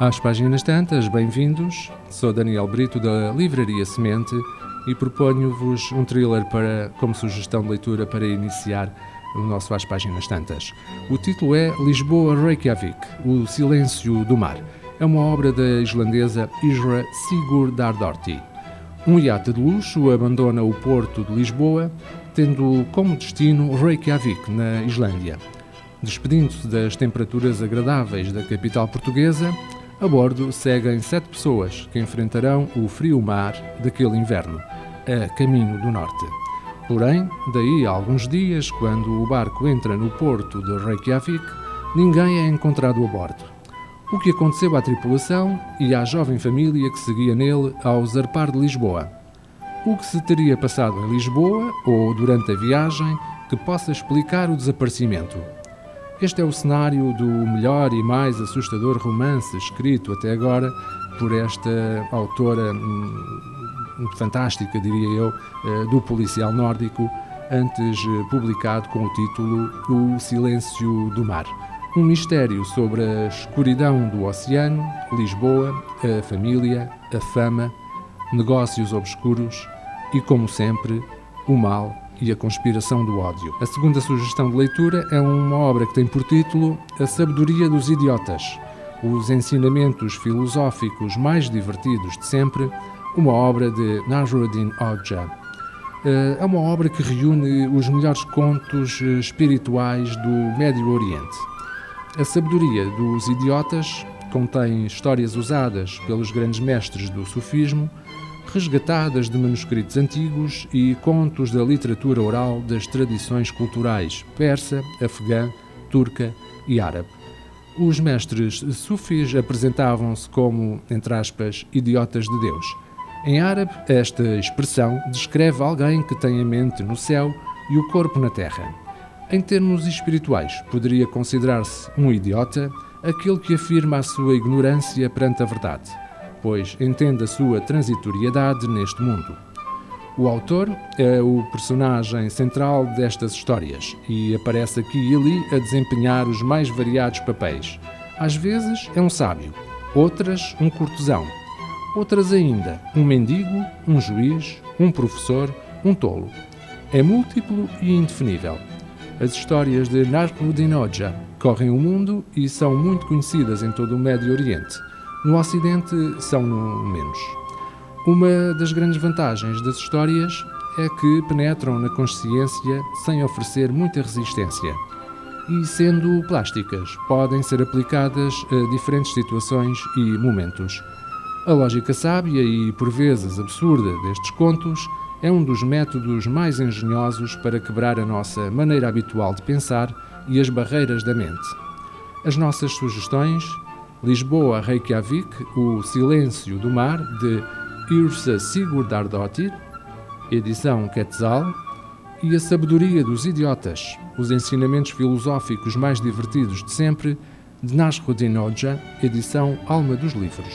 Às páginas tantas, bem-vindos. Sou Daniel Brito da Livraria Semente e proponho-vos um thriller para, como sugestão de leitura para iniciar o nosso Às Páginas Tantas. O título é Lisboa Reykjavik, O Silêncio do Mar. É uma obra da islandesa Isra Sigurdardóttir. Um iate de luxo abandona o porto de Lisboa, tendo como destino Reykjavik, na Islândia. Despedindo-se das temperaturas agradáveis da capital portuguesa, a bordo seguem sete pessoas que enfrentarão o frio mar daquele inverno, a caminho do norte. Porém, daí a alguns dias, quando o barco entra no porto de Reykjavik, ninguém é encontrado a bordo. O que aconteceu à tripulação e à jovem família que seguia nele ao zarpar de Lisboa? O que se teria passado em Lisboa ou durante a viagem que possa explicar o desaparecimento? Este é o cenário do melhor e mais assustador romance escrito até agora por esta autora hum, fantástica, diria eu, eh, do policial nórdico, antes eh, publicado com o título O Silêncio do Mar. Um mistério sobre a escuridão do oceano, Lisboa, a família, a fama, negócios obscuros e, como sempre, o mal e a conspiração do ódio. A segunda sugestão de leitura é uma obra que tem por título A Sabedoria dos Idiotas, os ensinamentos filosóficos mais divertidos de sempre, uma obra de Nasruddin Hoxha. Eh, é uma obra que reúne os melhores contos eh, espirituais do Médio Oriente. A Sabedoria dos Idiotas contém histórias usadas pelos grandes mestres do sufismo resgatadas de manuscritos antigos e contos da literatura oral das tradições culturais persa, afegã, turca e árabe. Os mestres sufis apresentavam-se como, entre aspas, idiotas de Deus. Em árabe, esta expressão descreve alguém que tem a mente no céu e o corpo na terra. Em termos espirituais, poderia considerar-se um idiota aquele que afirma a sua ignorância perante a verdade pois entende a sua transitoriedade neste mundo. O autor é o personagem central destas histórias e aparece aqui e ali a desempenhar os mais variados papéis. Às vezes é um sábio, outras um cortesão, outras ainda um mendigo, um juiz, um professor, um tolo. É múltiplo e indefinível. As histórias de Narco-Din correm o mundo e são muito conhecidas em todo o Médio Oriente. No Ocidente são no menos. Uma das grandes vantagens das histórias é que penetram na consciência sem oferecer muita resistência. E, sendo plásticas, podem ser aplicadas a diferentes situações e momentos. A lógica sábia e, por vezes, absurda destes contos é um dos métodos mais engenhosos para quebrar a nossa maneira habitual de pensar e as barreiras da mente. As nossas sugestões Lisboa, Reykjavik, O Silêncio do Mar, de Irsa Sigurdardóttir, edição Quetzal, e A Sabedoria dos Idiotas, os ensinamentos filosóficos mais divertidos de sempre, de Nasruddin Hoxha, edição Alma dos Livros.